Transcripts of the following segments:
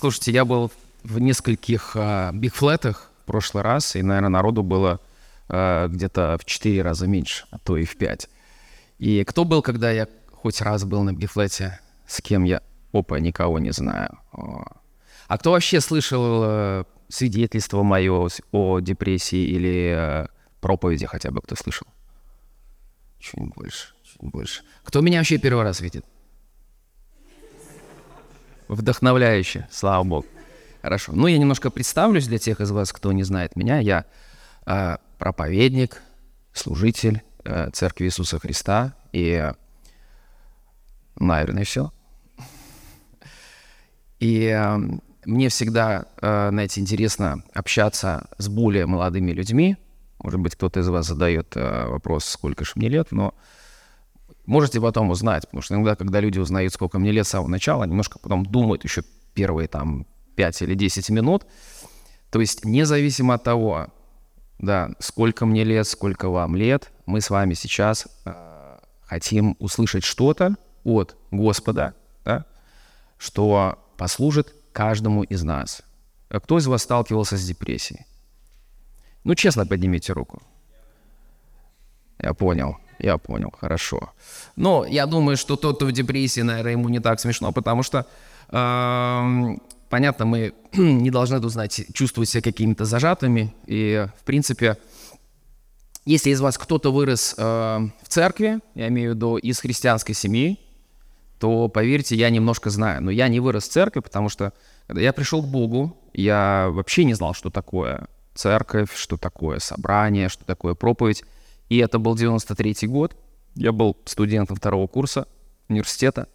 Слушайте, я был в нескольких э, бигфлетах в прошлый раз, и, наверное, народу было э, где-то в четыре раза меньше, а то и в пять. И кто был, когда я хоть раз был на бигфлете? С кем я? Опа, никого не знаю. А кто вообще слышал э, свидетельство мое о депрессии или э, проповеди хотя бы кто слышал? Чуть больше, чуть больше. Кто меня вообще первый раз видит? Вдохновляюще, слава богу. Хорошо. Ну, я немножко представлюсь для тех из вас, кто не знает меня. Я э, проповедник, служитель э, Церкви Иисуса Христа. И, наверное, все. И э, мне всегда, э, знаете, интересно общаться с более молодыми людьми. Может быть, кто-то из вас задает э, вопрос, сколько же мне лет, но можете потом узнать, потому что иногда, когда люди узнают, сколько мне лет с самого начала, немножко потом думают еще первые там 5 или 10 минут. То есть независимо от того, да, сколько мне лет, сколько вам лет, мы с вами сейчас э, хотим услышать что-то от Господа, да, что послужит каждому из нас. А кто из вас сталкивался с депрессией? Ну, честно, поднимите руку. Я понял, я понял, хорошо. Но я думаю, что тот, кто в депрессии, наверное, ему не так смешно, потому что, э, понятно, мы не должны тут, знаете, чувствовать себя какими-то зажатыми. И, в принципе, если из вас кто-то вырос э, в церкви, я имею в виду из христианской семьи, то, поверьте, я немножко знаю. Но я не вырос в церкви, потому что, когда я пришел к Богу, я вообще не знал, что такое церковь, что такое собрание, что такое проповедь. И это был 93-й год. Я был студентом второго курса университета.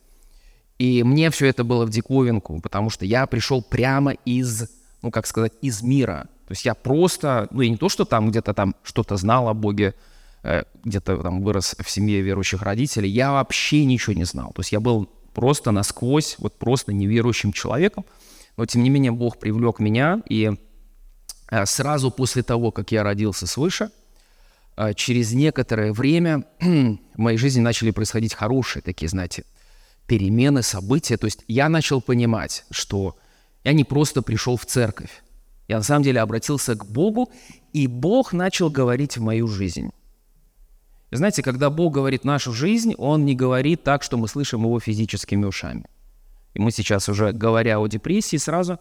И мне все это было в диковинку, потому что я пришел прямо из, ну, как сказать, из мира. То есть я просто, ну, и не то, что там где-то там что-то знал о Боге, э, где-то там вырос в семье верующих родителей, я вообще ничего не знал. То есть я был просто насквозь, вот просто неверующим человеком. Но, тем не менее, Бог привлек меня, и э, сразу после того, как я родился свыше, через некоторое время в моей жизни начали происходить хорошие такие, знаете, перемены, события. То есть я начал понимать, что я не просто пришел в церковь. Я на самом деле обратился к Богу, и Бог начал говорить в мою жизнь. Знаете, когда Бог говорит нашу жизнь, Он не говорит так, что мы слышим Его физическими ушами. И мы сейчас уже, говоря о депрессии, сразу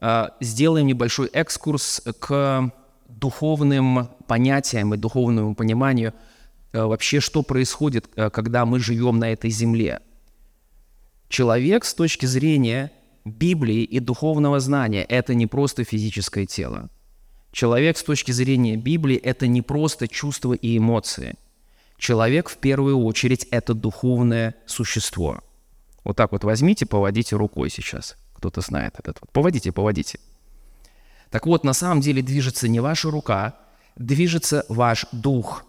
э, сделаем небольшой экскурс к духовным понятиям и духовному пониманию э, вообще, что происходит, э, когда мы живем на этой земле – Человек с точки зрения Библии и духовного знания – это не просто физическое тело. Человек с точки зрения Библии – это не просто чувства и эмоции. Человек в первую очередь – это духовное существо. Вот так вот возьмите, поводите рукой сейчас. Кто-то знает этот. Поводите, поводите. Так вот, на самом деле движется не ваша рука, движется ваш дух.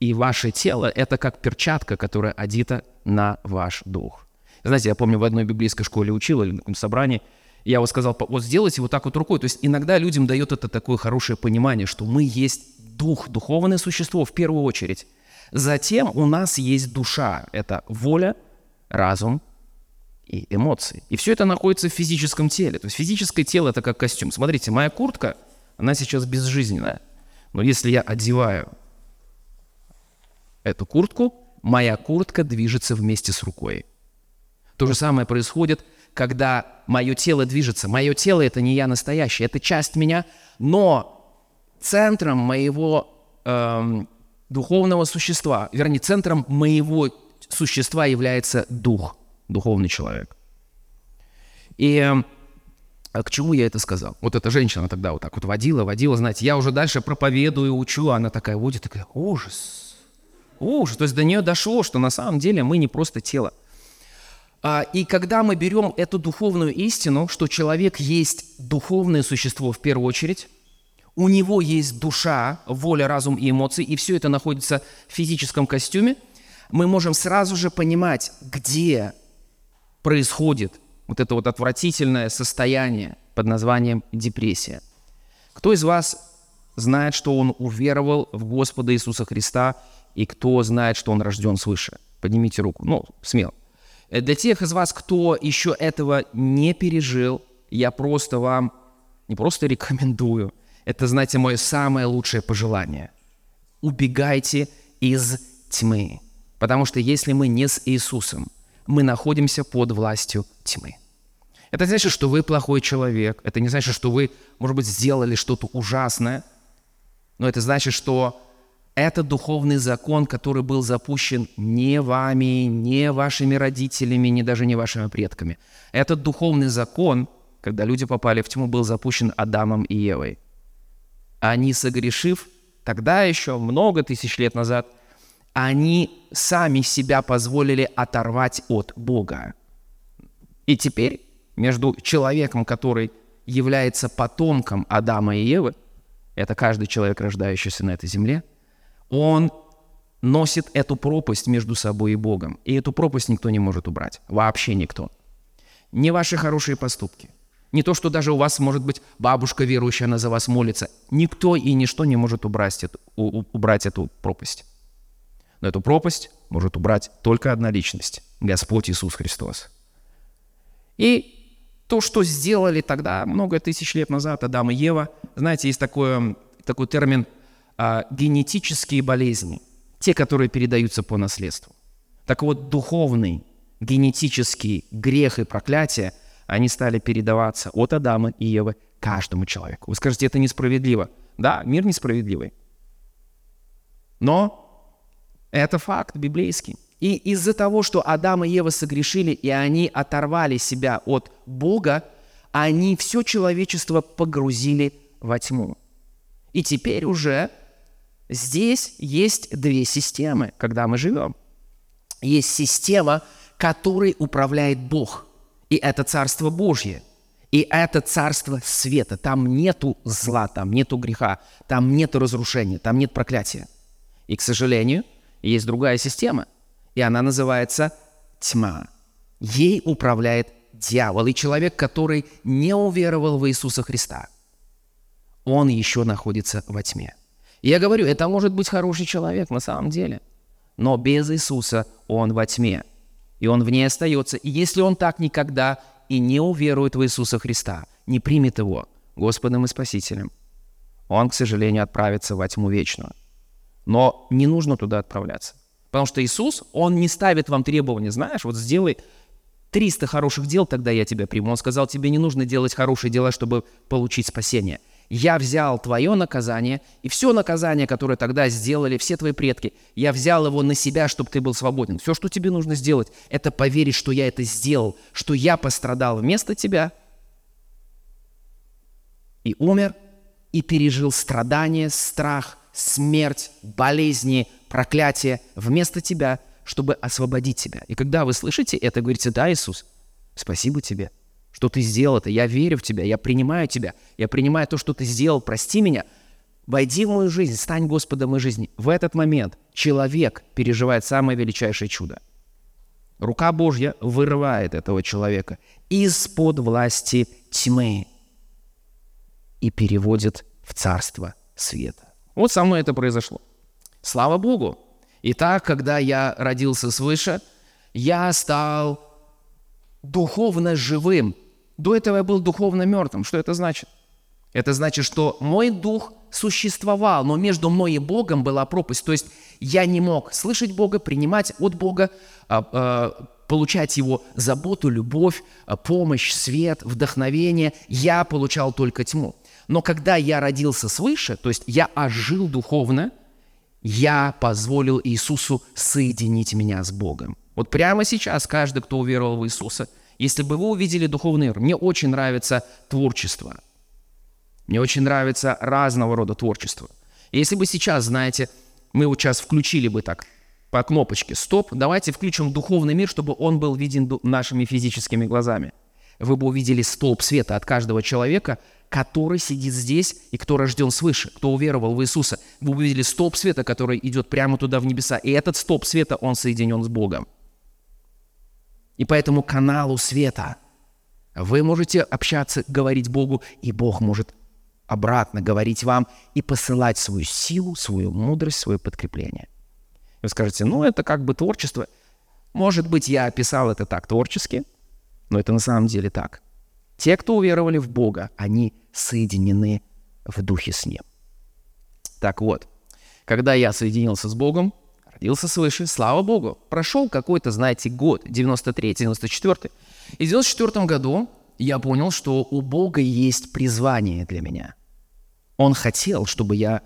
И ваше тело – это как перчатка, которая одета на ваш дух. Знаете, я помню, в одной библейской школе учил или на каком-то собрании, я вот сказал, вот сделайте вот так вот рукой. То есть иногда людям дает это такое хорошее понимание, что мы есть дух, духовное существо в первую очередь. Затем у нас есть душа. Это воля, разум и эмоции. И все это находится в физическом теле. То есть физическое тело – это как костюм. Смотрите, моя куртка, она сейчас безжизненная. Но если я одеваю эту куртку, моя куртка движется вместе с рукой. То же самое происходит, когда мое тело движется. Мое тело – это не я настоящий, это часть меня, но центром моего эм, духовного существа, вернее, центром моего существа является дух, духовный человек. И а к чему я это сказал? Вот эта женщина тогда вот так вот водила, водила, знаете, я уже дальше проповедую, учу, она такая водит, такая, ужас, ужас. То есть до нее дошло, что на самом деле мы не просто тело – а, и когда мы берем эту духовную истину, что человек есть духовное существо в первую очередь, у него есть душа, воля, разум и эмоции, и все это находится в физическом костюме, мы можем сразу же понимать, где происходит вот это вот отвратительное состояние под названием депрессия. Кто из вас знает, что он уверовал в Господа Иисуса Христа, и кто знает, что он рожден свыше? Поднимите руку. Ну, смело. Э, для тех из вас, кто еще этого не пережил, я просто вам не просто рекомендую, это, знаете, мое самое лучшее пожелание. Убегайте из тьмы. Потому что если мы не с Иисусом, мы находимся под властью тьмы. Это значит, что вы плохой человек. Это не значит, что вы, может быть, сделали что-то ужасное. Но это значит, что это духовный закон, который был запущен не вами, не вашими родителями, не даже не вашими предками. Этот духовный закон, когда люди попали в тьму, был запущен Адамом и Евой. Они, согрешив, тогда еще, много тысяч лет назад, они сами себя позволили оторвать от Бога. И теперь между человеком, который является потомком Адама и Евы, это каждый человек, рождающийся на этой земле, он носит эту пропасть между собой и Богом. И эту пропасть никто не может убрать. Вообще никто. Не ваши хорошие поступки. Не то, что даже у вас, может быть, бабушка верующая, она за вас молится. Никто и ничто не может убрать эту, убрать эту пропасть. Но эту пропасть может убрать только одна личность – Господь Иисус Христос. И то, что сделали тогда, много тысяч лет назад, Адам и Ева, знаете, есть такой, такой термин а, генетические болезни, те, которые передаются по наследству. Так вот, духовный, генетический грех и проклятие, они стали передаваться от Адама и Евы каждому человеку. Вы скажете, это несправедливо. Да, мир несправедливый. Но это факт библейский. И из-за того, что Адам и Ева согрешили, и они оторвали себя от Бога, они все человечество погрузили во тьму. И теперь уже здесь есть две системы, когда мы живем. Есть система, которой управляет Бог, и это Царство Божье. И это царство света. Там нету зла, там нету греха, там нету разрушения, там нет проклятия. И, к сожалению, есть другая система – и она называется тьма. Ей управляет дьявол. И человек, который не уверовал в Иисуса Христа, он еще находится во тьме. Я говорю, это может быть хороший человек на самом деле, но без Иисуса он во тьме, и он в ней остается. И если он так никогда и не уверует в Иисуса Христа, не примет его Господом и Спасителем, он, к сожалению, отправится во тьму вечную. Но не нужно туда отправляться. Потому что Иисус, Он не ставит вам требования, знаешь, вот сделай 300 хороших дел, тогда я тебя приму. Он сказал, тебе не нужно делать хорошие дела, чтобы получить спасение. Я взял твое наказание, и все наказание, которое тогда сделали все твои предки, я взял его на себя, чтобы ты был свободен. Все, что тебе нужно сделать, это поверить, что я это сделал, что я пострадал вместо тебя и умер, и пережил страдания, страх, смерть, болезни, проклятие вместо тебя, чтобы освободить тебя. И когда вы слышите это, говорите, да, Иисус, спасибо тебе, что ты сделал это, я верю в тебя, я принимаю тебя, я принимаю то, что ты сделал, прости меня, войди в мою жизнь, стань Господом моей жизни. В этот момент человек переживает самое величайшее чудо. Рука Божья вырывает этого человека из-под власти тьмы и переводит в царство света. Вот со мной это произошло. Слава Богу! Итак, когда я родился свыше, я стал духовно живым. До этого я был духовно мертвым. Что это значит? Это значит, что мой дух существовал, но между мной и Богом была пропасть. То есть я не мог слышать Бога, принимать от Бога, а, а, получать Его заботу, любовь, а, помощь, свет, вдохновение. Я получал только тьму. Но когда я родился свыше, то есть я ожил духовно – я позволил Иисусу соединить меня с Богом. Вот прямо сейчас каждый, кто уверовал в Иисуса, если бы вы увидели духовный мир, мне очень нравится творчество. Мне очень нравится разного рода творчество. Если бы сейчас, знаете, мы вот сейчас включили бы так по кнопочке «Стоп», давайте включим духовный мир, чтобы он был виден нашими физическими глазами. Вы бы увидели столб света от каждого человека, который сидит здесь и кто рожден свыше, кто уверовал в Иисуса. Вы увидели столб света, который идет прямо туда в небеса. И этот столб света, он соединен с Богом. И поэтому каналу света вы можете общаться, говорить Богу, и Бог может обратно говорить вам и посылать свою силу, свою мудрость, свое подкрепление. Вы скажете, ну это как бы творчество. Может быть, я описал это так творчески, но это на самом деле так. Те, кто уверовали в Бога, они соединены в духе с Ним. Так вот, когда я соединился с Богом, родился свыше, слава Богу, прошел какой-то, знаете, год, 93-94. И в 94 году я понял, что у Бога есть призвание для меня. Он хотел, чтобы я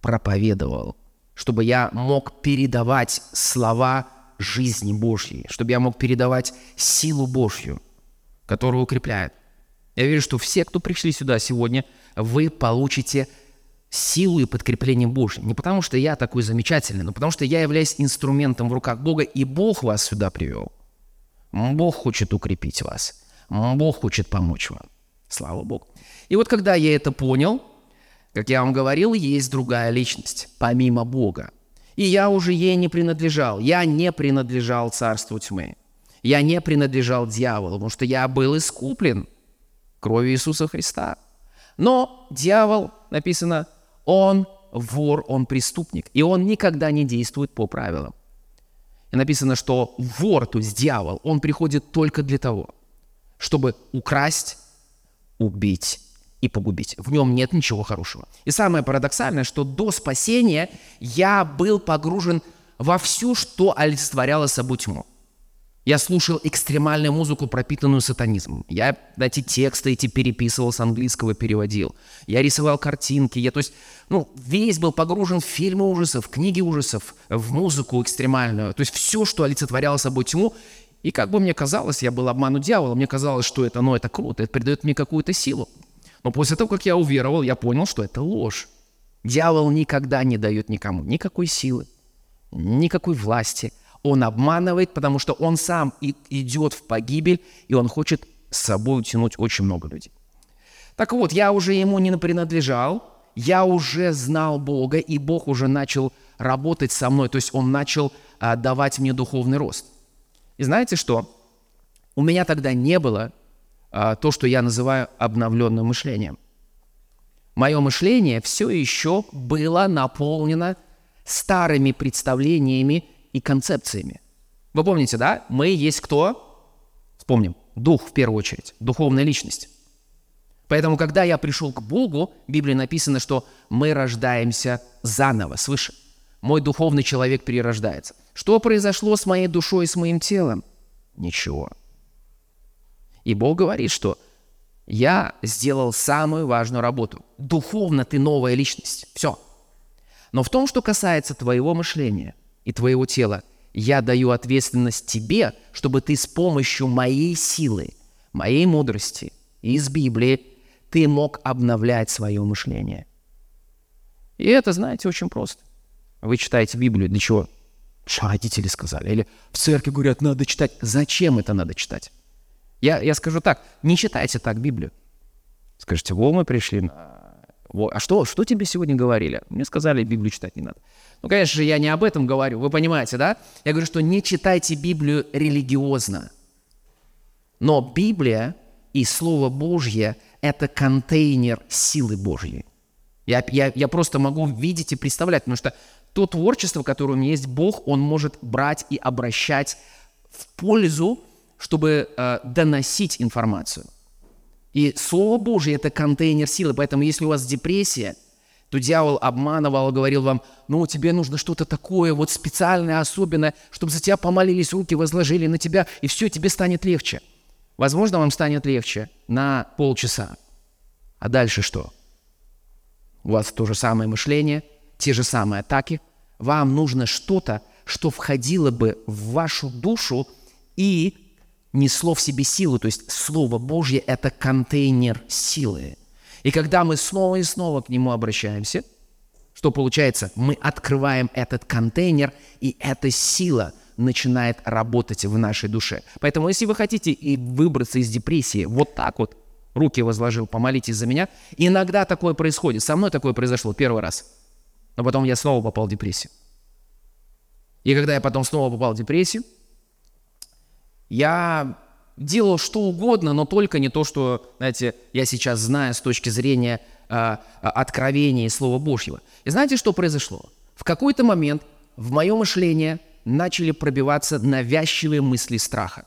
проповедовал, чтобы я мог передавать слова жизни Божьей, чтобы я мог передавать силу Божью, которая укрепляет. Я верю, что все, кто пришли сюда сегодня, вы получите силу и подкрепление Божье. Не потому, что я такой замечательный, но потому, что я являюсь инструментом в руках Бога, и Бог вас сюда привел. Бог хочет укрепить вас. Бог хочет помочь вам. Слава Богу. И вот когда я это понял, как я вам говорил, есть другая личность, помимо Бога. И я уже ей не принадлежал. Я не принадлежал царству тьмы. Я не принадлежал дьяволу, потому что я был искуплен кровью Иисуса Христа. Но дьявол, написано, он вор, он преступник, и он никогда не действует по правилам. И написано, что вор, то есть дьявол, он приходит только для того, чтобы украсть, убить и погубить. В нем нет ничего хорошего. И самое парадоксальное, что до спасения я был погружен во все, что олицетворяло собой тьму. Я слушал экстремальную музыку, пропитанную сатанизмом. Я эти тексты эти переписывал с английского, переводил. Я рисовал картинки. Я, то есть, ну, весь был погружен в фильмы ужасов, книги ужасов, в музыку экстремальную. То есть все, что олицетворяло собой тьму. И как бы мне казалось, я был обману дьявола, мне казалось, что это, ну, это круто, это придает мне какую-то силу. Но после того, как я уверовал, я понял, что это ложь. Дьявол никогда не дает никому никакой силы, никакой власти – он обманывает, потому что он сам и идет в погибель, и он хочет с собой утянуть очень много людей. Так вот, я уже ему не принадлежал, я уже знал Бога, и Бог уже начал работать со мной, то есть Он начал а, давать мне духовный рост. И знаете что? У меня тогда не было то, что я называю обновленным мышлением. Мое мышление все еще было наполнено старыми представлениями и концепциями. Вы помните, да? Мы есть кто? Вспомним. Дух в первую очередь, духовная личность. Поэтому, когда я пришел к Богу, в Библии написано, что мы рождаемся заново, свыше. Мой духовный человек перерождается. Что произошло с моей душой и с моим телом? Ничего. И Бог говорит, что я сделал самую важную работу. Духовно ты новая личность. Все. Но в том, что касается твоего мышления – и твоего тела. Я даю ответственность тебе, чтобы ты с помощью моей силы, моей мудрости из Библии ты мог обновлять свое мышление. И это, знаете, очень просто. Вы читаете Библию для чего? Что родители сказали? Или в церкви говорят, надо читать. Зачем это надо читать? Я, я скажу так, не читайте так Библию. Скажите, во, мы пришли на а что, что тебе сегодня говорили? Мне сказали, Библию читать не надо. Ну, конечно же, я не об этом говорю, вы понимаете, да? Я говорю, что не читайте Библию религиозно. Но Библия и Слово Божье – это контейнер силы Божьей. Я, я, я просто могу видеть и представлять, потому что то творчество, которое у меня есть, Бог, Он может брать и обращать в пользу, чтобы э, доносить информацию. И Слово Божье – это контейнер силы. Поэтому если у вас депрессия, то дьявол обманывал, говорил вам, ну, тебе нужно что-то такое вот специальное, особенное, чтобы за тебя помолились, руки возложили на тебя, и все, тебе станет легче. Возможно, вам станет легче на полчаса. А дальше что? У вас то же самое мышление, те же самые атаки. Вам нужно что-то, что входило бы в вашу душу и несло в себе силу, то есть Слово Божье – это контейнер силы. И когда мы снова и снова к нему обращаемся, что получается? Мы открываем этот контейнер, и эта сила начинает работать в нашей душе. Поэтому, если вы хотите и выбраться из депрессии, вот так вот, руки возложил, помолитесь за меня. Иногда такое происходит. Со мной такое произошло первый раз. Но потом я снова попал в депрессию. И когда я потом снова попал в депрессию, я делал что угодно, но только не то, что, знаете, я сейчас знаю с точки зрения э, откровения и Слова Божьего. И знаете, что произошло? В какой-то момент в мое мышление начали пробиваться навязчивые мысли страха.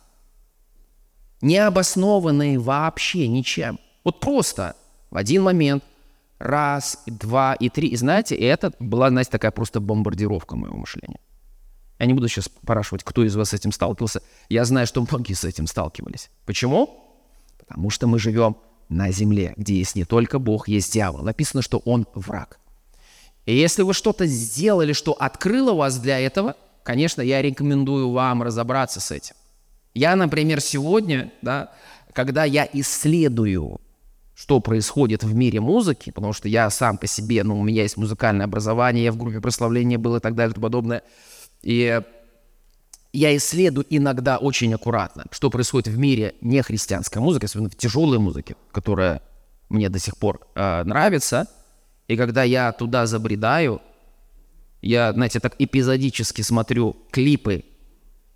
не обоснованные вообще ничем. Вот просто в один момент раз, два и три. И знаете, это была, знаете, такая просто бомбардировка моего мышления. Я не буду сейчас спрашивать, кто из вас с этим сталкивался. Я знаю, что многие с этим сталкивались. Почему? Потому что мы живем на земле, где есть не только Бог, есть дьявол. Написано, что он враг. И если вы что-то сделали, что открыло вас для этого, конечно, я рекомендую вам разобраться с этим. Я, например, сегодня, да, когда я исследую, что происходит в мире музыки, потому что я сам по себе, ну, у меня есть музыкальное образование, я в группе прославления был и так далее и тому подобное, и я исследую иногда очень аккуратно, что происходит в мире нехристианской музыки, особенно в тяжелой музыке, которая мне до сих пор э, нравится. И когда я туда забредаю, я, знаете, так эпизодически смотрю клипы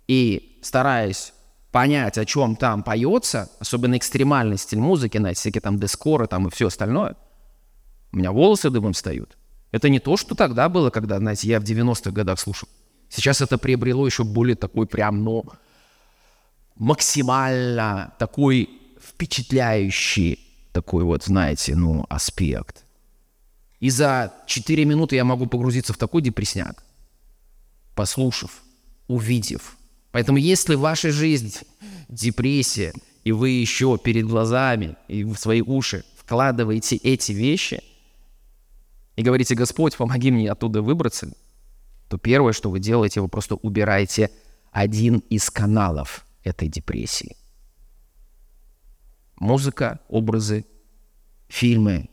и стараюсь понять, о чем там поется, особенно экстремальный стиль музыки, знаете, всякие там дескоры там и все остальное, у меня волосы дымом встают. Это не то, что тогда было, когда, знаете, я в 90-х годах слушал. Сейчас это приобрело еще более такой прям, ну, максимально такой впечатляющий такой вот, знаете, ну, аспект. И за 4 минуты я могу погрузиться в такой депресняк, послушав, увидев. Поэтому если в вашей жизни депрессия, и вы еще перед глазами и в свои уши вкладываете эти вещи и говорите, Господь, помоги мне оттуда выбраться, то первое, что вы делаете, вы просто убираете один из каналов этой депрессии. Музыка, образы, фильмы,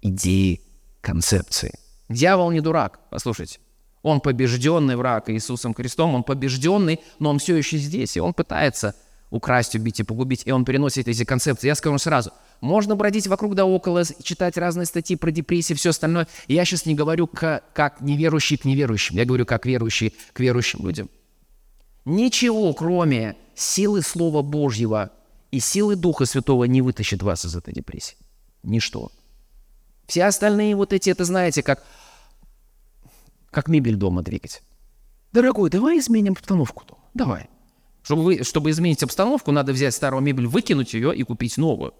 идеи, концепции. Дьявол не дурак, послушайте. Он побежденный враг Иисусом Христом, он побежденный, но он все еще здесь, и он пытается украсть, убить и погубить, и он переносит эти концепции. Я скажу сразу, можно бродить вокруг да около, читать разные статьи про депрессию, все остальное. Я сейчас не говорю к, как неверующий к неверующим, я говорю как верующий к верующим людям. Ничего, кроме силы Слова Божьего и силы Духа Святого не вытащит вас из этой депрессии. Ничто. Все остальные вот эти, это знаете, как, как мебель дома двигать. Дорогой, давай изменим обстановку дома. Давай. Чтобы, вы, чтобы изменить обстановку, надо взять старую мебель, выкинуть ее и купить новую.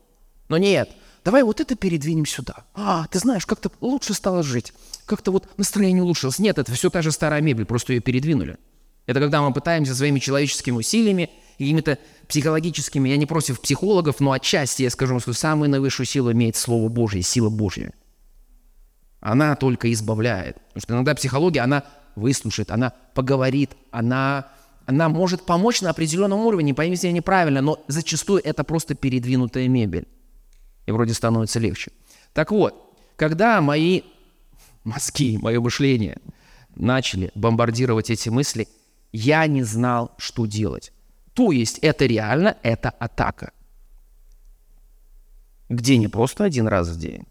Но нет, давай вот это передвинем сюда. А, ты знаешь, как-то лучше стало жить. Как-то вот настроение улучшилось. Нет, это все та же старая мебель, просто ее передвинули. Это когда мы пытаемся своими человеческими усилиями, какими-то психологическими, я не против психологов, но отчасти я скажу, что самую наивысшую силу имеет Слово Божье, сила Божья. Она только избавляет. Потому что иногда психология, она выслушает, она поговорит, она она может помочь на определенном уровне, поймите меня неправильно, но зачастую это просто передвинутая мебель. И вроде становится легче. Так вот, когда мои мозги, мое мышление начали бомбардировать эти мысли, я не знал, что делать. То есть это реально, это атака. Где не просто один раз в день.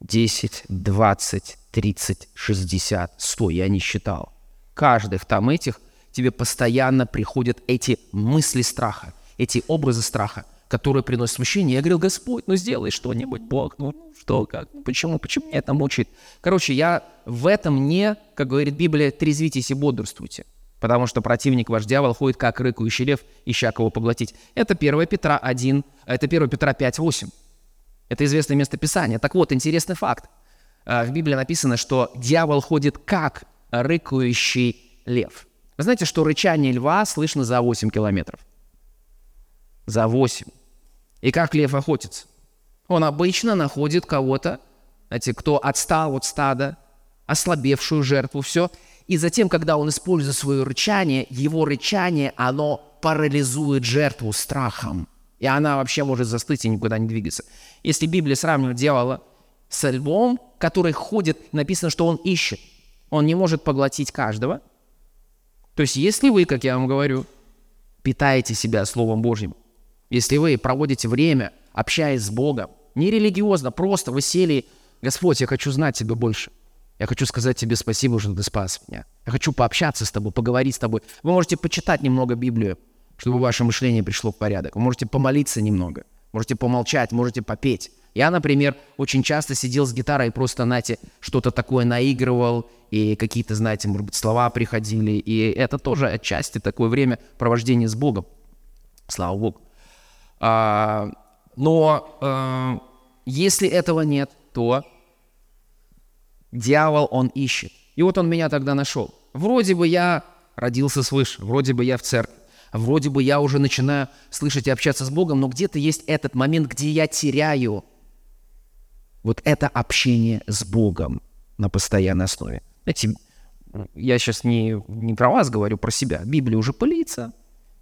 10, 20, 30, 60, 100, я не считал. Каждых там этих – тебе постоянно приходят эти мысли страха, эти образы страха, которые приносят смущение. Я говорил, Господь, ну сделай что-нибудь, Бог, ну что, как, почему, почему меня это мучает? Короче, я в этом не, как говорит Библия, трезвитесь и бодрствуйте. Потому что противник ваш дьявол ходит, как рыкающий лев, ища кого поглотить. Это 1 Петра 1, это 1 Петра 5, 8. Это известное место Писания. Так вот, интересный факт. А, в Библии написано, что дьявол ходит как рыкающий лев. Вы знаете, что рычание льва слышно за 8 километров? За 8. И как лев охотится? Он обычно находит кого-то, знаете, кто отстал от стада, ослабевшую жертву, все. И затем, когда он использует свое рычание, его рычание, оно парализует жертву страхом. И она вообще может застыть и никуда не двигаться. Если Библия сравнивает дьявола с львом, который ходит, написано, что он ищет. Он не может поглотить каждого – то есть если вы, как я вам говорю, питаете себя Словом Божьим, если вы проводите время, общаясь с Богом, не религиозно, просто вы сели, Господь, я хочу знать Тебя больше. Я хочу сказать Тебе спасибо, что Ты спас меня. Я хочу пообщаться с Тобой, поговорить с Тобой. Вы можете почитать немного Библию, чтобы ваше мышление пришло в порядок. Вы можете помолиться немного, можете помолчать, можете попеть. Я, например, очень часто сидел с гитарой и просто, знаете, что-то такое наигрывал, и какие-то, знаете, может быть, слова приходили, и это тоже отчасти такое время провождения с Богом. Слава Богу. А, но а, если этого нет, то дьявол, он ищет. И вот он меня тогда нашел. Вроде бы я родился свыше, вроде бы я в церкви, вроде бы я уже начинаю слышать и общаться с Богом, но где-то есть этот момент, где я теряю вот это общение с Богом на постоянной основе. Знаете, я сейчас не, не про вас говорю, про себя. Библия уже пылится.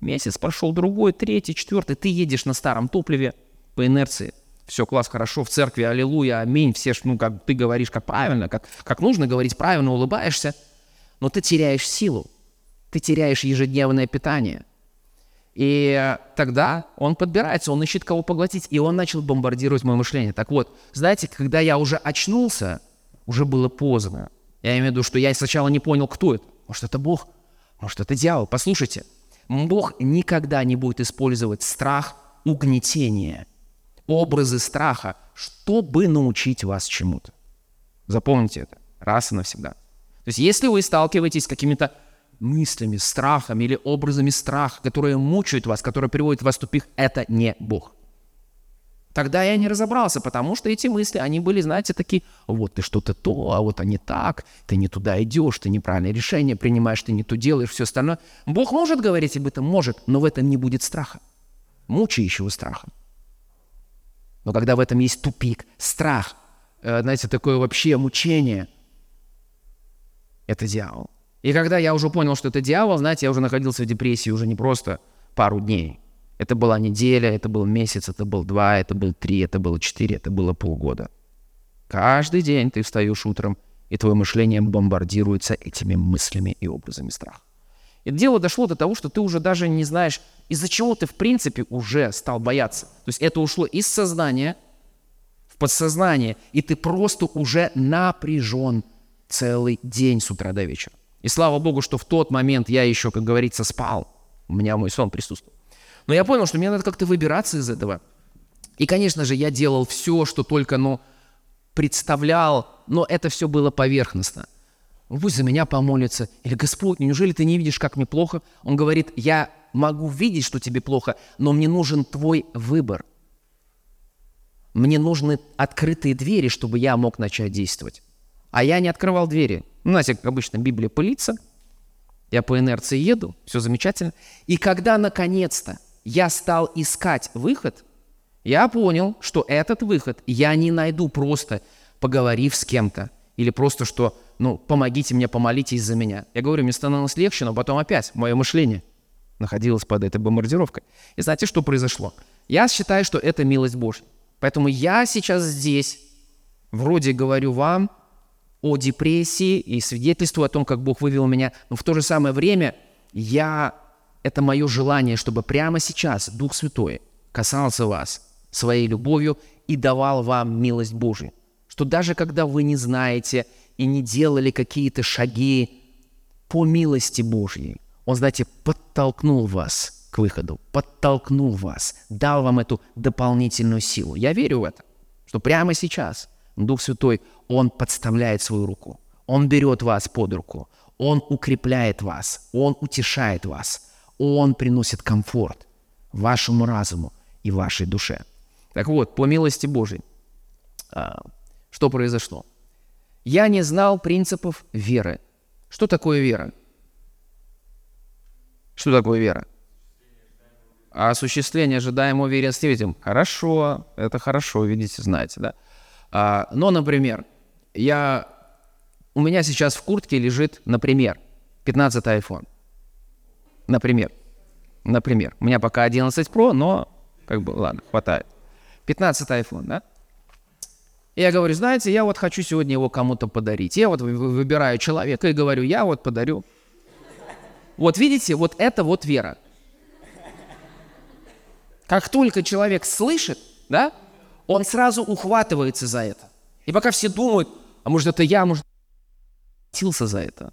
Месяц прошел другой, третий, четвертый. Ты едешь на старом топливе по инерции. Все, класс, хорошо, в церкви, аллилуйя, аминь. Все, ну, как ты говоришь, как правильно, как, как нужно говорить правильно, улыбаешься. Но ты теряешь силу. Ты теряешь ежедневное питание. И тогда он подбирается, он ищет кого поглотить, и он начал бомбардировать мое мышление. Так вот, знаете, когда я уже очнулся, уже было поздно. Я имею в виду, что я сначала не понял, кто это. Может, это Бог? Может, это дьявол? Послушайте, Бог никогда не будет использовать страх, угнетение, образы страха, чтобы научить вас чему-то. Запомните это раз и навсегда. То есть, если вы сталкиваетесь с какими-то мыслями, страхами или образами страха, которые мучают вас, которые приводят вас в тупик, это не Бог. Тогда я не разобрался, потому что эти мысли, они были, знаете, такие, вот ты что-то то, а вот они так, ты не туда идешь, ты неправильное решение принимаешь, ты не то делаешь, все остальное. Бог может говорить об этом? Может, но в этом не будет страха, мучающего страха. Но когда в этом есть тупик, страх, э, знаете, такое вообще мучение, это дьявол. И когда я уже понял, что это дьявол, знаете, я уже находился в депрессии уже не просто пару дней. Это была неделя, это был месяц, это был два, это был три, это было четыре, это было полгода. Каждый день ты встаешь утром, и твое мышление бомбардируется этими мыслями и образами страха. И дело дошло до того, что ты уже даже не знаешь, из-за чего ты в принципе уже стал бояться. То есть это ушло из сознания в подсознание, и ты просто уже напряжен целый день с утра до вечера. И слава богу, что в тот момент я еще, как говорится, спал. У меня мой сон присутствовал. Но я понял, что мне надо как-то выбираться из этого. И, конечно же, я делал все, что только, ну, представлял, но это все было поверхностно. Ну, пусть за меня помолится. Или, Господь, неужели ты не видишь, как мне плохо? Он говорит, я могу видеть, что тебе плохо, но мне нужен твой выбор. Мне нужны открытые двери, чтобы я мог начать действовать. А я не открывал двери. Ну, знаете, как обычно, Библия пылится, я по инерции еду, все замечательно. И когда наконец-то я стал искать выход, я понял, что этот выход я не найду просто поговорив с кем-то или просто что, ну, помогите мне, помолитесь за меня. Я говорю, мне становилось легче, но потом опять мое мышление находилось под этой бомбардировкой. И знаете, что произошло? Я считаю, что это милость Божья. Поэтому я сейчас здесь, вроде говорю вам о депрессии и свидетельствую о том, как Бог вывел меня, но в то же самое время я, это мое желание, чтобы прямо сейчас Дух Святой касался вас своей любовью и давал вам милость Божию. Что даже когда вы не знаете и не делали какие-то шаги по милости Божьей, Он, знаете, подтолкнул вас к выходу, подтолкнул вас, дал вам эту дополнительную силу. Я верю в это, что прямо сейчас Дух Святой, Он подставляет свою руку, Он берет вас под руку, Он укрепляет вас, Он утешает вас, Он приносит комфорт вашему разуму и вашей душе. Так вот, по милости Божией, а, что произошло? Я не знал принципов веры. Что такое вера? Что такое вера? Осуществление ожидаемого уверенности видим. Хорошо, это хорошо, видите, знаете, да? А, но, например, я, у меня сейчас в куртке лежит, например, 15 iPhone. Например. Например. У меня пока 11 Pro, но как бы, ладно, хватает. 15 iPhone, да? я говорю, знаете, я вот хочу сегодня его кому-то подарить. Я вот выбираю человека и говорю, я вот подарю. Вот видите, вот это вот вера. Как только человек слышит, да, он сразу ухватывается за это. И пока все думают, а может это я, может платился за это.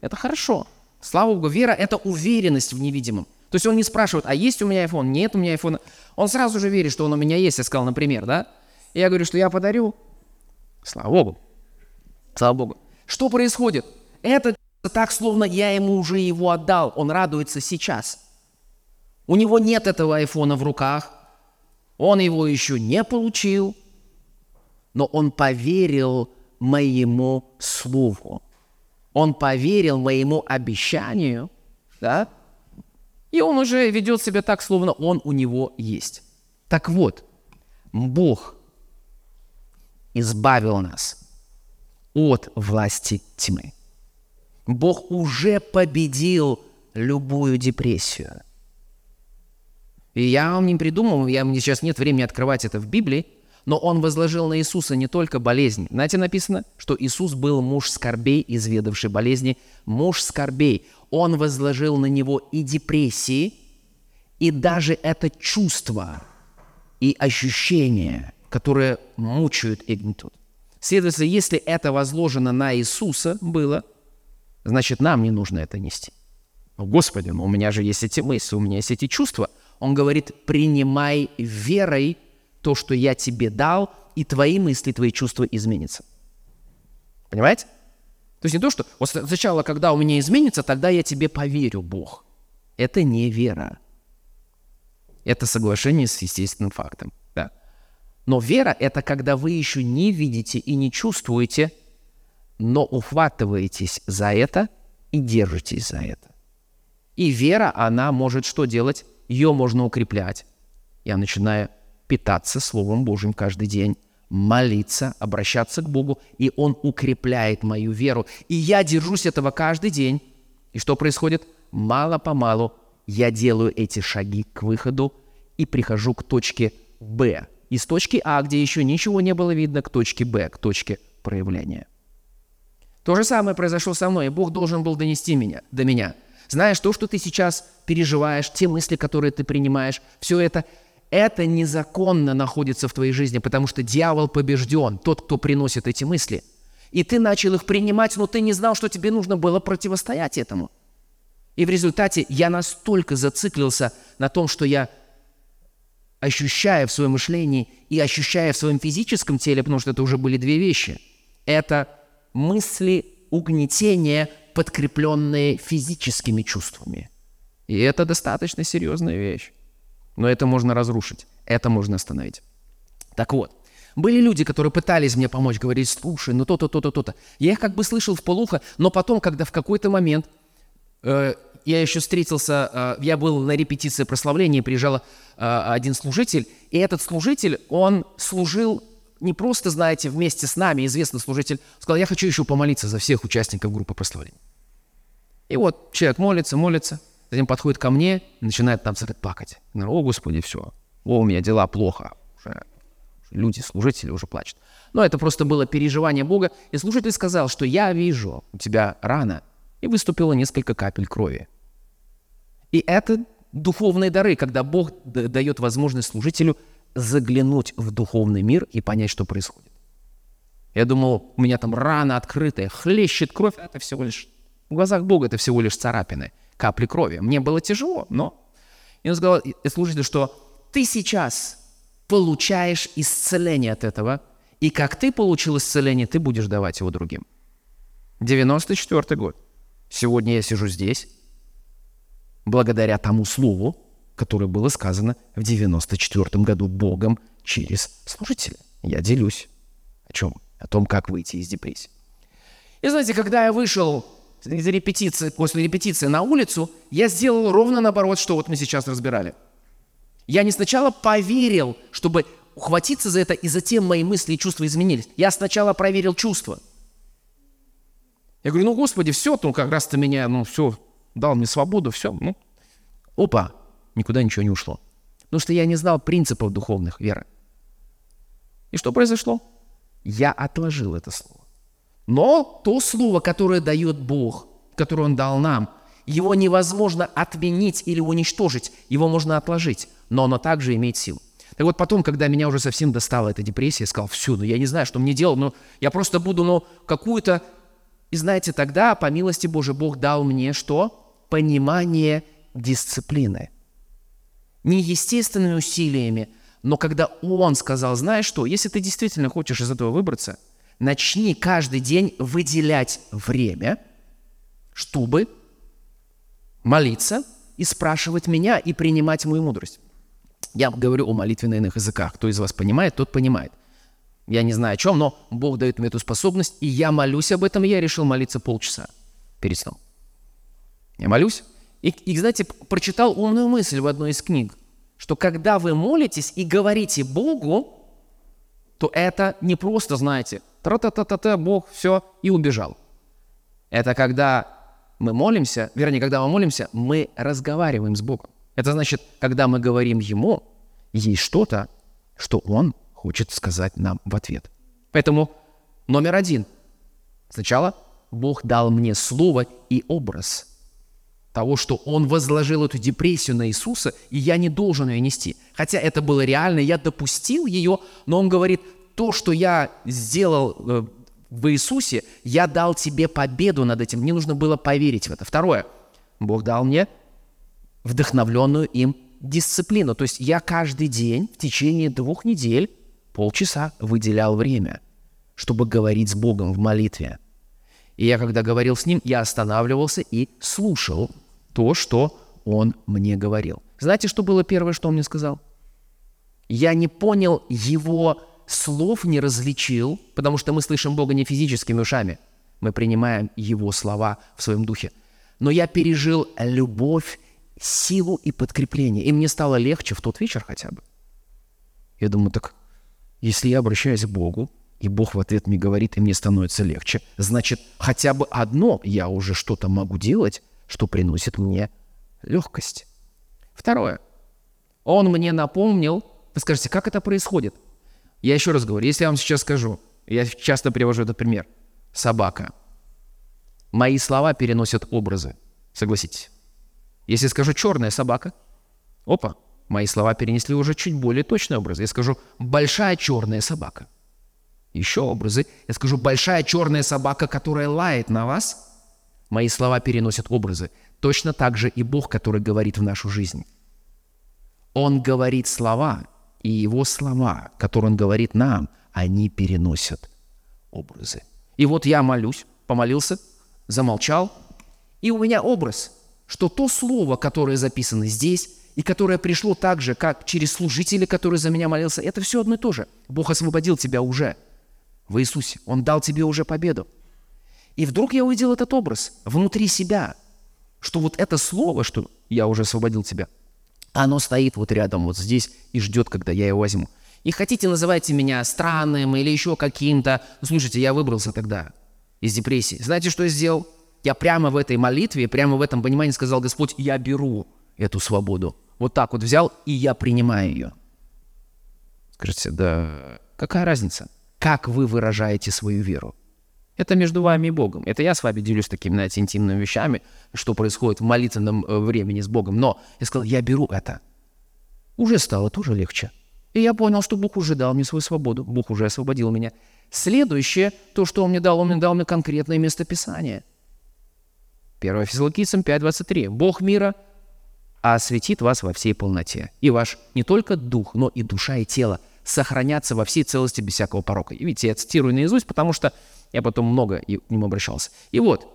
Это хорошо. Слава Богу, вера – это уверенность в невидимом. То есть он не спрашивает, а есть у меня iPhone? Нет у меня iPhone. Он сразу же верит, что он у меня есть, я сказал, например, да? И я говорю, что я подарю. Слава Богу. Слава Богу. Что происходит? Это так, словно я ему уже его отдал. Он радуется сейчас. У него нет этого айфона в руках, он его еще не получил, но он поверил моему слову. Он поверил моему обещанию, да? И он уже ведет себя так, словно он у него есть. Так вот, Бог избавил нас от власти тьмы. Бог уже победил любую депрессию. И я вам не придумал, я, мне сейчас нет времени открывать это в Библии, но он возложил на Иисуса не только болезнь. Знаете, написано, что Иисус был муж скорбей, изведавший болезни. Муж скорбей. Он возложил на него и депрессии, и даже это чувство и ощущения, которые мучают и. Следовательно, если это возложено на Иисуса было, значит, нам не нужно это нести. Ну, Господи, ну у меня же есть эти мысли, у меня есть эти чувства. Он говорит, принимай верой то, что я тебе дал, и твои мысли, твои чувства изменятся. Понимаете? То есть не то, что вот сначала, когда у меня изменится, тогда я тебе поверю, Бог. Это не вера. Это соглашение с естественным фактом. Но вера – это когда вы еще не видите и не чувствуете, но ухватываетесь за это и держитесь за это. И вера, она может что делать? Ее можно укреплять. Я начинаю питаться Словом Божьим каждый день, молиться, обращаться к Богу, и Он укрепляет мою веру. И я держусь этого каждый день. И что происходит? Мало-помалу я делаю эти шаги к выходу и прихожу к точке «Б», из точки А, где еще ничего не было видно, к точке Б, к точке проявления. То же самое произошло со мной, и Бог должен был донести меня, до меня. Знаешь, то, что ты сейчас переживаешь, те мысли, которые ты принимаешь, все это, это незаконно находится в твоей жизни, потому что дьявол побежден, тот, кто приносит эти мысли. И ты начал их принимать, но ты не знал, что тебе нужно было противостоять этому. И в результате я настолько зациклился на том, что я ощущая в своем мышлении и ощущая в своем физическом теле, потому что это уже были две вещи. Это мысли угнетения, подкрепленные физическими чувствами. И это достаточно серьезная вещь. Но это можно разрушить, это можно остановить. Так вот, были люди, которые пытались мне помочь, говорить, слушай, ну то-то, то-то, то-то. Я их как бы слышал в полухо, но потом, когда в какой-то момент э, я еще встретился, э, я был на репетиции прославления, приезжал э, один служитель, и этот служитель, он служил не просто, знаете, вместе с нами, известный служитель, сказал, я хочу еще помолиться за всех участников группы прославления. И вот человек молится, молится, затем подходит ко мне и начинает там плакать. Я говорю, о, Господи, все, о, у меня дела плохо. Уже люди, служители уже плачут. Но это просто было переживание Бога. И служитель сказал, что я вижу у тебя рана, и выступило несколько капель крови. И это духовные дары, когда Бог дает возможность служителю заглянуть в духовный мир и понять, что происходит. Я думал, у меня там рана открытая, хлещет кровь, это всего лишь... В глазах Бога это всего лишь царапины, капли крови. Мне было тяжело, но... И он сказал служителю, что ты сейчас получаешь исцеление от этого, и как ты получил исцеление, ты будешь давать его другим. 94 год. Сегодня я сижу здесь, благодаря тому слову, которое было сказано в 94 году Богом через служителя. Я делюсь. О чем? О том, как выйти из депрессии. И знаете, когда я вышел из репетиции, после репетиции на улицу, я сделал ровно наоборот, что вот мы сейчас разбирали. Я не сначала поверил, чтобы ухватиться за это, и затем мои мысли и чувства изменились. Я сначала проверил чувства. Я говорю, ну, Господи, все, ну, как раз ты меня, ну, все, дал мне свободу, все, ну, опа, никуда ничего не ушло. Потому что я не знал принципов духовных веры. И что произошло? Я отложил это слово. Но то слово, которое дает Бог, которое Он дал нам, его невозможно отменить или уничтожить, его можно отложить, но оно также имеет силу. Так вот потом, когда меня уже совсем достала эта депрессия, я сказал, все, ну я не знаю, что мне делать, но я просто буду, ну, какую-то... И знаете, тогда, по милости Божией, Бог дал мне что? понимание дисциплины. Не естественными усилиями, но когда он сказал, знаешь что, если ты действительно хочешь из этого выбраться, начни каждый день выделять время, чтобы молиться, и спрашивать меня и принимать мою мудрость. Я говорю о молитве на иных языках. Кто из вас понимает, тот понимает. Я не знаю о чем, но Бог дает мне эту способность, и я молюсь об этом, я решил молиться полчаса перед сном. Я молюсь. И, и, знаете, прочитал умную мысль в одной из книг, что когда вы молитесь и говорите Богу, то это не просто, знаете, тра-та-та-та-та, Бог, все, и убежал. Это когда мы молимся, вернее, когда мы молимся, мы разговариваем с Богом. Это значит, когда мы говорим Ему, есть что-то, что Он хочет сказать нам в ответ. Поэтому номер один. Сначала Бог дал мне слово и образ того, что Он возложил эту депрессию на Иисуса, и я не должен ее нести. Хотя это было реально, я допустил ее, но Он говорит, то, что я сделал э, в Иисусе, я дал тебе победу над этим. Мне нужно было поверить в это. Второе. Бог дал мне вдохновленную им дисциплину. То есть я каждый день в течение двух недель полчаса выделял время, чтобы говорить с Богом в молитве. И я, когда говорил с Ним, я останавливался и слушал то, что Он мне говорил. Знаете, что было первое, что Он мне сказал? Я не понял Его слов, не различил, потому что мы слышим Бога не физическими ушами. Мы принимаем Его слова в своем духе. Но я пережил любовь силу и подкрепление. И мне стало легче в тот вечер хотя бы. Я думаю, так если я обращаюсь к Богу, и Бог в ответ мне говорит, и мне становится легче, значит, хотя бы одно я уже что-то могу делать, что приносит мне легкость. Второе. Он мне напомнил, вы скажете, как это происходит? Я еще раз говорю, если я вам сейчас скажу, я часто привожу этот пример. Собака. Мои слова переносят образы. Согласитесь? Если скажу «черная собака», опа, мои слова перенесли уже чуть более точный образ. Я скажу «большая черная собака». Еще образы. Я скажу «большая черная собака, которая лает на вас». Мои слова переносят образы. Точно так же и Бог, который говорит в нашу жизнь. Он говорит слова, и его слова, которые он говорит нам, они переносят образы. И вот я молюсь, помолился, замолчал, и у меня образ – что то слово, которое записано здесь, и которое пришло так же, как через служителя, который за меня молился, это все одно и то же. Бог освободил тебя уже в Иисусе. Он дал тебе уже победу. И вдруг я увидел этот образ внутри себя, что вот это слово, что я уже освободил тебя, оно стоит вот рядом, вот здесь и ждет, когда я его возьму. И хотите, называйте меня странным или еще каким-то. слушайте, я выбрался тогда из депрессии. Знаете, что я сделал? Я прямо в этой молитве, прямо в этом понимании сказал, Господь, я беру эту свободу. Вот так вот взял, и я принимаю ее. Скажите, да какая разница? Как вы выражаете свою веру? Это между вами и Богом. Это я с вами делюсь такими, знаете, интимными вещами, что происходит в молитвенном э, времени с Богом. Но я сказал, я беру это. Уже стало тоже легче. И я понял, что Бог уже дал мне свою свободу. Бог уже освободил меня. Следующее, то, что Он мне дал, Он мне дал мне конкретное местописание – 1 Фессалоникийцам 5.23. «Бог мира осветит вас во всей полноте, и ваш не только дух, но и душа и тело сохранятся во всей целости без всякого порока». И видите, я цитирую наизусть, потому что я потом много к нему обращался. И вот,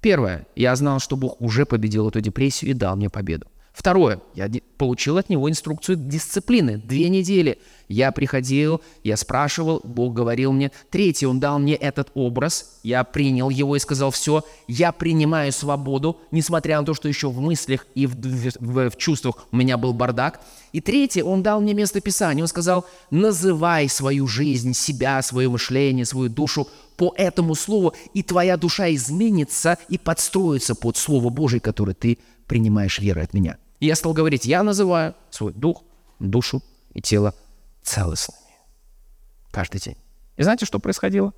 первое, я знал, что Бог уже победил эту депрессию и дал мне победу. Второе, я получил от него инструкцию дисциплины. Две недели я приходил, я спрашивал, Бог говорил мне. Третье, Он дал мне этот образ, я принял его и сказал, все, я принимаю свободу, несмотря на то, что еще в мыслях и в, в, в чувствах у меня был бардак. И третье, Он дал мне место Писания, Он сказал, называй свою жизнь, себя, свое мышление, свою душу по этому слову, и твоя душа изменится и подстроится под Слово Божие, которое ты принимаешь верой от меня. И я стал говорить, я называю свой дух, душу и тело целостными. Каждый день. И знаете, что происходило?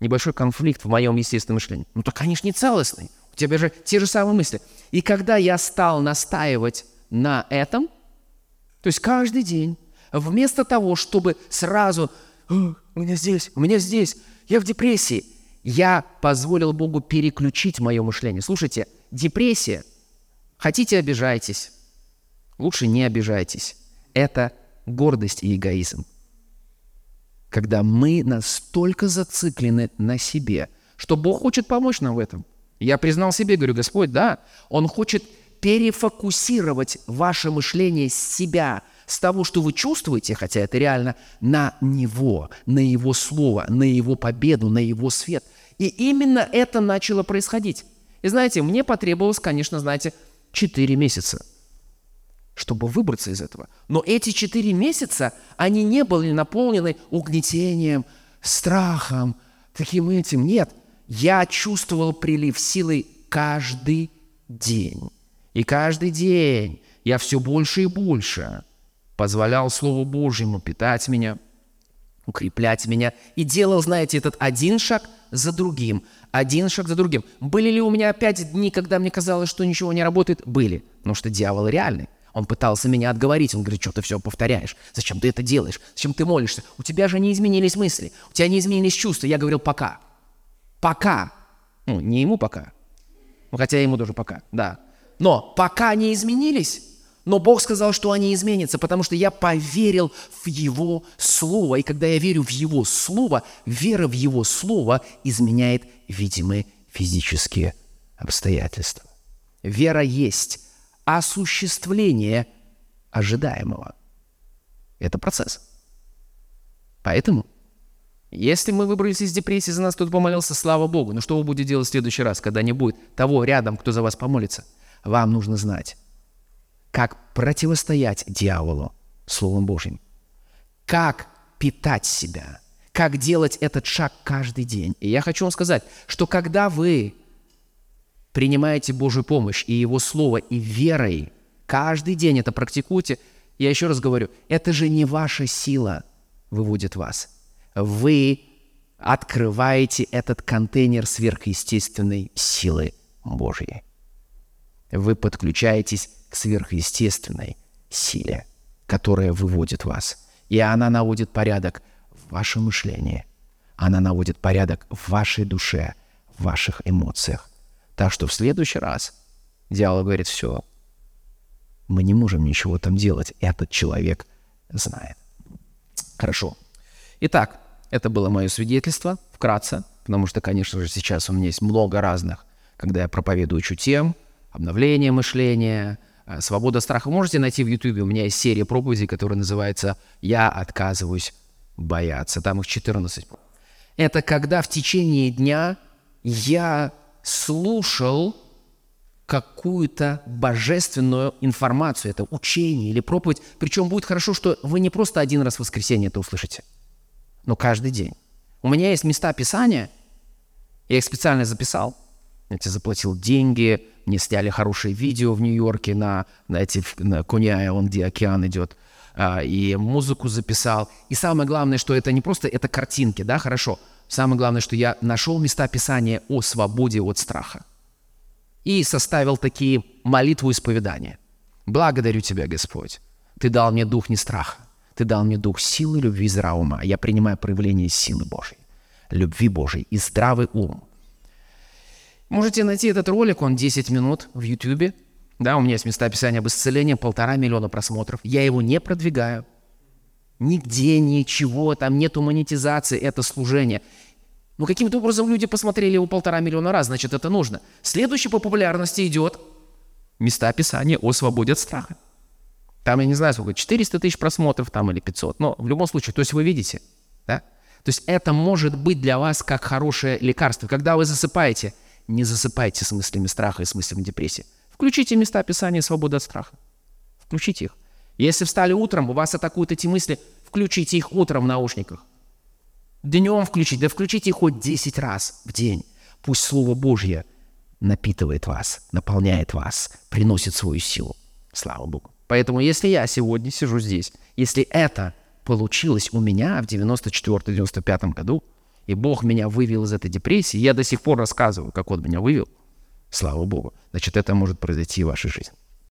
Небольшой конфликт в моем естественном мышлении. Ну так же не целостные. У тебя же те же самые мысли. И когда я стал настаивать на этом, то есть каждый день, вместо того, чтобы сразу у меня здесь, у меня здесь, я в депрессии, я позволил Богу переключить мое мышление. Слушайте, депрессия Хотите, обижайтесь. Лучше не обижайтесь. Это гордость и эгоизм. Когда мы настолько зациклены на себе, что Бог хочет помочь нам в этом. Я признал себе, говорю, Господь, да, Он хочет перефокусировать ваше мышление с себя, с того, что вы чувствуете, хотя это реально, на Него, на Его Слово, на Его победу, на Его свет. И именно это начало происходить. И знаете, мне потребовалось, конечно, знаете, 4 месяца, чтобы выбраться из этого. Но эти 4 месяца, они не были наполнены угнетением, страхом, таким этим. Нет, я чувствовал прилив силы каждый день. И каждый день я все больше и больше позволял Слову Божьему питать меня, укреплять меня. И делал, знаете, этот один шаг за другим, один шаг за другим. Были ли у меня опять дни, когда мне казалось, что ничего не работает? Были. Потому что дьявол реальный. Он пытался меня отговорить. Он говорит, что ты все повторяешь. Зачем ты это делаешь? Зачем ты молишься? У тебя же не изменились мысли. У тебя не изменились чувства. Я говорил, пока. Пока. Ну, не ему пока. Ну, хотя ему тоже пока, да. Но пока не изменились, но Бог сказал, что они изменятся, потому что я поверил в Его Слово. И когда я верю в Его Слово, вера в Его Слово изменяет видимые физические обстоятельства. Вера есть осуществление ожидаемого. Это процесс. Поэтому, если мы выбрались из депрессии, за нас кто-то помолился, слава Богу. Но что вы будете делать в следующий раз, когда не будет того рядом, кто за вас помолится? Вам нужно знать, как противостоять дьяволу Словом Божьим, как питать себя, как делать этот шаг каждый день. И я хочу вам сказать, что когда вы принимаете Божью помощь и Его Слово, и верой каждый день это практикуете, я еще раз говорю, это же не ваша сила выводит вас. Вы открываете этот контейнер сверхъестественной силы Божьей. Вы подключаетесь к сверхъестественной силе, которая выводит вас. И она наводит порядок в вашем мышлении. Она наводит порядок в вашей душе, в ваших эмоциях. Так что в следующий раз дьявол говорит, все, мы не можем ничего там делать. Этот человек знает. Хорошо. Итак, это было мое свидетельство, вкратце, потому что, конечно же, сейчас у меня есть много разных, когда я проповедую тем, обновление мышления, «Свобода страха» можете найти в Ютубе. У меня есть серия проповедей, которая называется «Я отказываюсь бояться». Там их 14. Это когда в течение дня я слушал какую-то божественную информацию, это учение или проповедь. Причем будет хорошо, что вы не просто один раз в воскресенье это услышите, но каждый день. У меня есть места Писания, я их специально записал, я тебе заплатил деньги, мне сняли хорошее видео в Нью-Йорке на, на, эти, на Кони-Айленд, где океан идет, а, и музыку записал. И самое главное, что это не просто это картинки, да, хорошо. Самое главное, что я нашел места Писания о свободе от страха. И составил такие молитву исповедания. Благодарю Тебя, Господь. Ты дал мне дух не страха. Ты дал мне дух силы, любви здравого ума. Я принимаю проявление силы Божьей, любви Божьей и здравый ум – Можете найти этот ролик, он 10 минут в YouTube. Да, у меня есть места описания об исцелении, полтора миллиона просмотров. Я его не продвигаю. Нигде, ничего, там нету монетизации, это служение. Но каким-то образом люди посмотрели его полтора миллиона раз, значит, это нужно. Следующий по популярности идет места описания о свободе от страха. Там, я не знаю, сколько, 400 тысяч просмотров там или 500. Но в любом случае, то есть вы видите, да? То есть это может быть для вас как хорошее лекарство. Когда вы засыпаете – не засыпайте с мыслями страха и с мыслями депрессии. Включите места описания свободы от страха. Включите их. Если встали утром, у вас атакуют эти мысли, включите их утром в наушниках. Днем включите, да включите их хоть 10 раз в день. Пусть Слово Божье напитывает вас, наполняет вас, приносит свою силу. Слава Богу. Поэтому если я сегодня сижу здесь, если это получилось у меня в 94-95 году, и Бог меня вывел из этой депрессии, я до сих пор рассказываю, как Он меня вывел, слава Богу, значит, это может произойти в вашей жизни.